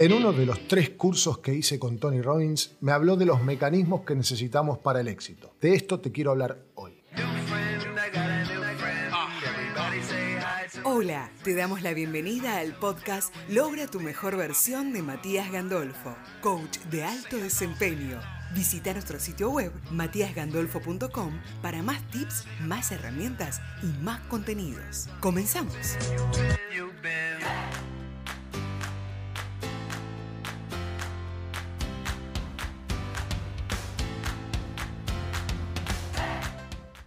En uno de los tres cursos que hice con Tony Robbins, me habló de los mecanismos que necesitamos para el éxito. De esto te quiero hablar hoy. Hola, te damos la bienvenida al podcast Logra tu mejor versión de Matías Gandolfo, coach de alto desempeño. Visita nuestro sitio web matíasgandolfo.com para más tips, más herramientas y más contenidos. Comenzamos.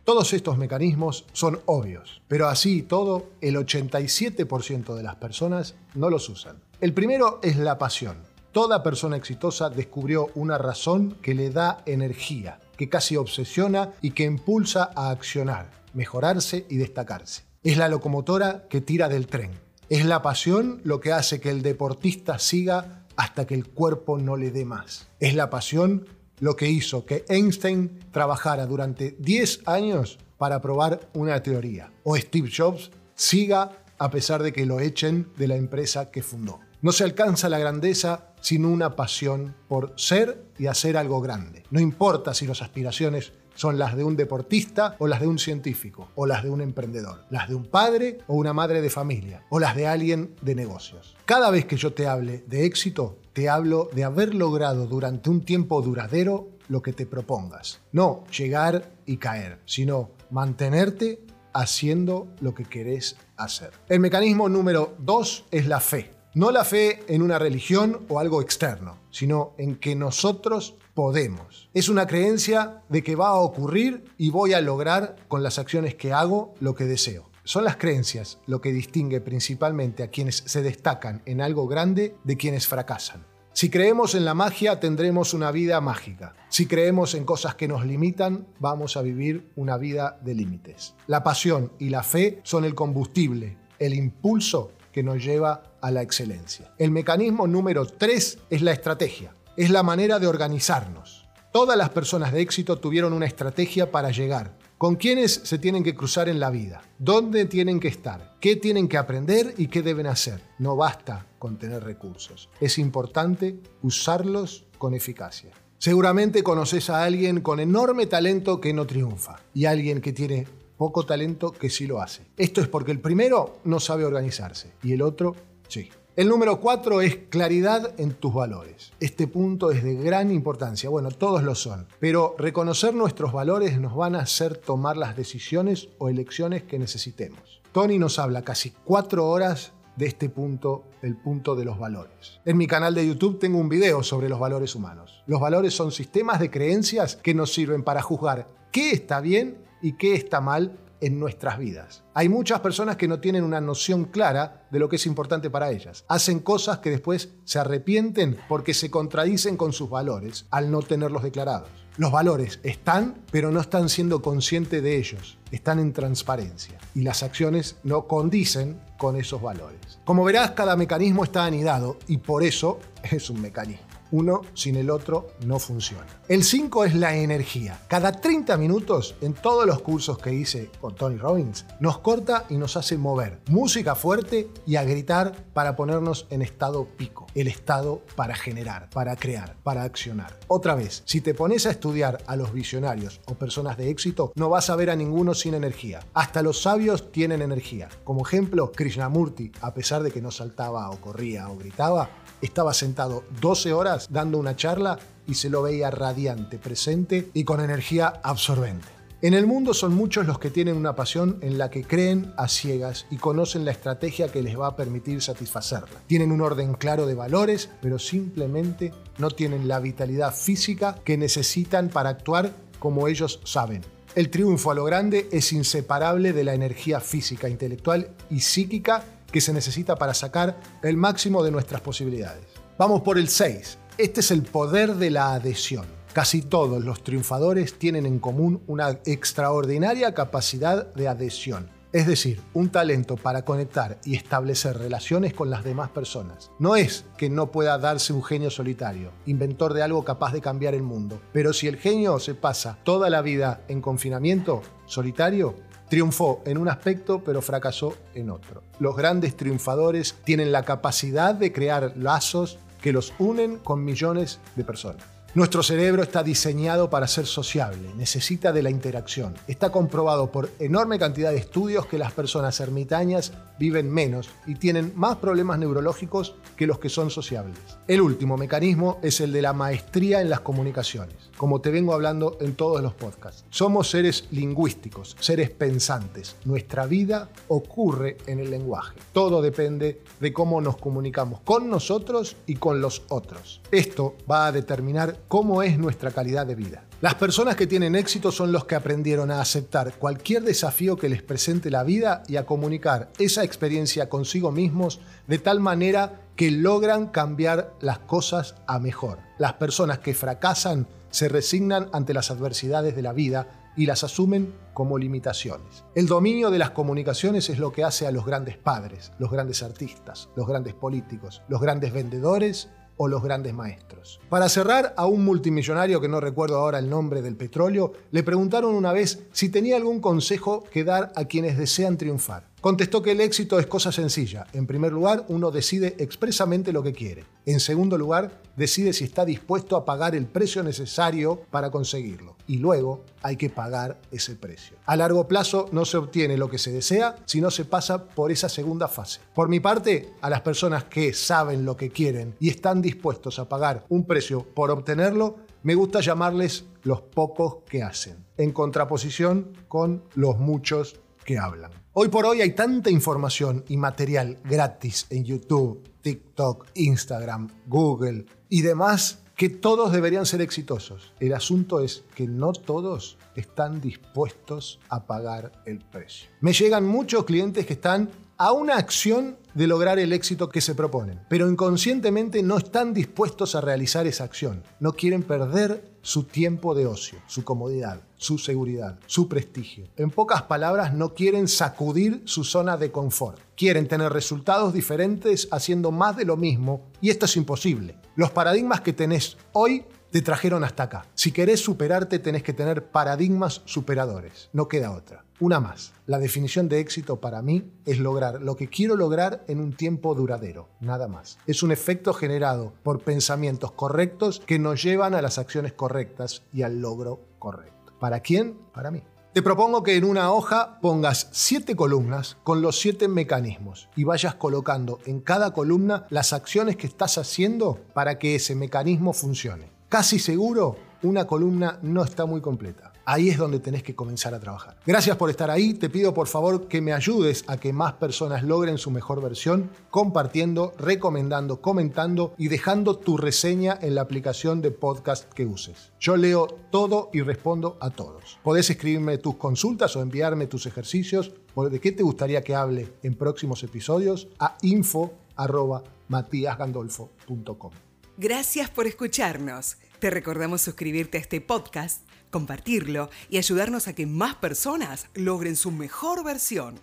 Todos estos mecanismos son obvios, pero así y todo, el 87% de las personas no los usan. El primero es la pasión. Toda persona exitosa descubrió una razón que le da energía, que casi obsesiona y que impulsa a accionar, mejorarse y destacarse. Es la locomotora que tira del tren. Es la pasión lo que hace que el deportista siga hasta que el cuerpo no le dé más. Es la pasión lo que hizo que Einstein trabajara durante 10 años para probar una teoría, o Steve Jobs siga a pesar de que lo echen de la empresa que fundó. No se alcanza la grandeza sin una pasión por ser y hacer algo grande. No importa si las aspiraciones son las de un deportista o las de un científico o las de un emprendedor, las de un padre o una madre de familia o las de alguien de negocios. Cada vez que yo te hable de éxito, te hablo de haber logrado durante un tiempo duradero lo que te propongas. No llegar y caer, sino mantenerte haciendo lo que querés hacer. El mecanismo número dos es la fe. No la fe en una religión o algo externo, sino en que nosotros podemos. Es una creencia de que va a ocurrir y voy a lograr con las acciones que hago lo que deseo. Son las creencias lo que distingue principalmente a quienes se destacan en algo grande de quienes fracasan. Si creemos en la magia, tendremos una vida mágica. Si creemos en cosas que nos limitan, vamos a vivir una vida de límites. La pasión y la fe son el combustible, el impulso que nos lleva la excelencia. El mecanismo número 3 es la estrategia, es la manera de organizarnos. Todas las personas de éxito tuvieron una estrategia para llegar. ¿Con quiénes se tienen que cruzar en la vida? ¿Dónde tienen que estar? ¿Qué tienen que aprender y qué deben hacer? No basta con tener recursos. Es importante usarlos con eficacia. Seguramente conoces a alguien con enorme talento que no triunfa y alguien que tiene poco talento que sí lo hace. Esto es porque el primero no sabe organizarse y el otro sí. El número cuatro es claridad en tus valores. Este punto es de gran importancia. Bueno, todos lo son. Pero reconocer nuestros valores nos van a hacer tomar las decisiones o elecciones que necesitemos. Tony nos habla casi cuatro horas de este punto, el punto de los valores. En mi canal de YouTube tengo un video sobre los valores humanos. Los valores son sistemas de creencias que nos sirven para juzgar qué está bien y qué está mal en nuestras vidas. Hay muchas personas que no tienen una noción clara de lo que es importante para ellas. Hacen cosas que después se arrepienten porque se contradicen con sus valores al no tenerlos declarados. Los valores están, pero no están siendo conscientes de ellos. Están en transparencia. Y las acciones no condicen con esos valores. Como verás, cada mecanismo está anidado y por eso es un mecanismo. Uno sin el otro no funciona. El 5 es la energía. Cada 30 minutos, en todos los cursos que hice con Tony Robbins, nos corta y nos hace mover. Música fuerte y a gritar para ponernos en estado pico. El estado para generar, para crear, para accionar. Otra vez, si te pones a estudiar a los visionarios o personas de éxito, no vas a ver a ninguno sin energía. Hasta los sabios tienen energía. Como ejemplo, Krishnamurti, a pesar de que no saltaba o corría o gritaba, estaba sentado 12 horas dando una charla y se lo veía radiante, presente y con energía absorbente. En el mundo son muchos los que tienen una pasión en la que creen a ciegas y conocen la estrategia que les va a permitir satisfacerla. Tienen un orden claro de valores, pero simplemente no tienen la vitalidad física que necesitan para actuar como ellos saben. El triunfo a lo grande es inseparable de la energía física, intelectual y psíquica que se necesita para sacar el máximo de nuestras posibilidades. Vamos por el 6. Este es el poder de la adhesión. Casi todos los triunfadores tienen en común una extraordinaria capacidad de adhesión, es decir, un talento para conectar y establecer relaciones con las demás personas. No es que no pueda darse un genio solitario, inventor de algo capaz de cambiar el mundo, pero si el genio se pasa toda la vida en confinamiento solitario, Triunfó en un aspecto, pero fracasó en otro. Los grandes triunfadores tienen la capacidad de crear lazos que los unen con millones de personas. Nuestro cerebro está diseñado para ser sociable, necesita de la interacción. Está comprobado por enorme cantidad de estudios que las personas ermitañas viven menos y tienen más problemas neurológicos que los que son sociables. El último mecanismo es el de la maestría en las comunicaciones, como te vengo hablando en todos los podcasts. Somos seres lingüísticos, seres pensantes. Nuestra vida ocurre en el lenguaje. Todo depende de cómo nos comunicamos con nosotros y con los otros. Esto va a determinar cómo es nuestra calidad de vida. Las personas que tienen éxito son los que aprendieron a aceptar cualquier desafío que les presente la vida y a comunicar esa experiencia consigo mismos de tal manera que logran cambiar las cosas a mejor. Las personas que fracasan se resignan ante las adversidades de la vida y las asumen como limitaciones. El dominio de las comunicaciones es lo que hace a los grandes padres, los grandes artistas, los grandes políticos, los grandes vendedores o los grandes maestros. Para cerrar, a un multimillonario que no recuerdo ahora el nombre del petróleo, le preguntaron una vez si tenía algún consejo que dar a quienes desean triunfar. Contestó que el éxito es cosa sencilla. En primer lugar, uno decide expresamente lo que quiere. En segundo lugar, decide si está dispuesto a pagar el precio necesario para conseguirlo. Y luego hay que pagar ese precio. A largo plazo no se obtiene lo que se desea si no se pasa por esa segunda fase. Por mi parte, a las personas que saben lo que quieren y están dispuestos a pagar un precio por obtenerlo, me gusta llamarles los pocos que hacen, en contraposición con los muchos que hablan. Hoy por hoy hay tanta información y material gratis en YouTube, TikTok, Instagram, Google y demás que todos deberían ser exitosos. El asunto es que no todos están dispuestos a pagar el precio. Me llegan muchos clientes que están a una acción de lograr el éxito que se proponen, pero inconscientemente no están dispuestos a realizar esa acción. No quieren perder su tiempo de ocio, su comodidad, su seguridad, su prestigio. En pocas palabras, no quieren sacudir su zona de confort. Quieren tener resultados diferentes haciendo más de lo mismo y esto es imposible. Los paradigmas que tenés hoy te trajeron hasta acá. Si querés superarte, tenés que tener paradigmas superadores. No queda otra. Una más. La definición de éxito para mí es lograr lo que quiero lograr en un tiempo duradero. Nada más. Es un efecto generado por pensamientos correctos que nos llevan a las acciones correctas y al logro correcto. ¿Para quién? Para mí. Te propongo que en una hoja pongas siete columnas con los siete mecanismos y vayas colocando en cada columna las acciones que estás haciendo para que ese mecanismo funcione. Casi seguro, una columna no está muy completa. Ahí es donde tenés que comenzar a trabajar. Gracias por estar ahí. Te pido por favor que me ayudes a que más personas logren su mejor versión, compartiendo, recomendando, comentando y dejando tu reseña en la aplicación de podcast que uses. Yo leo todo y respondo a todos. Podés escribirme tus consultas o enviarme tus ejercicios o de qué te gustaría que hable en próximos episodios a info@matiasgandolfo.com. Gracias por escucharnos. Te recordamos suscribirte a este podcast, compartirlo y ayudarnos a que más personas logren su mejor versión.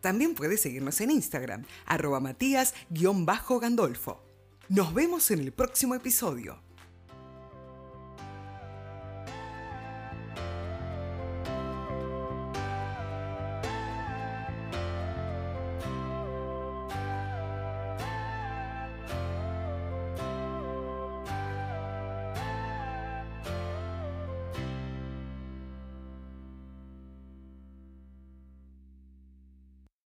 También puedes seguirnos en Instagram, arroba matías-gandolfo. Nos vemos en el próximo episodio.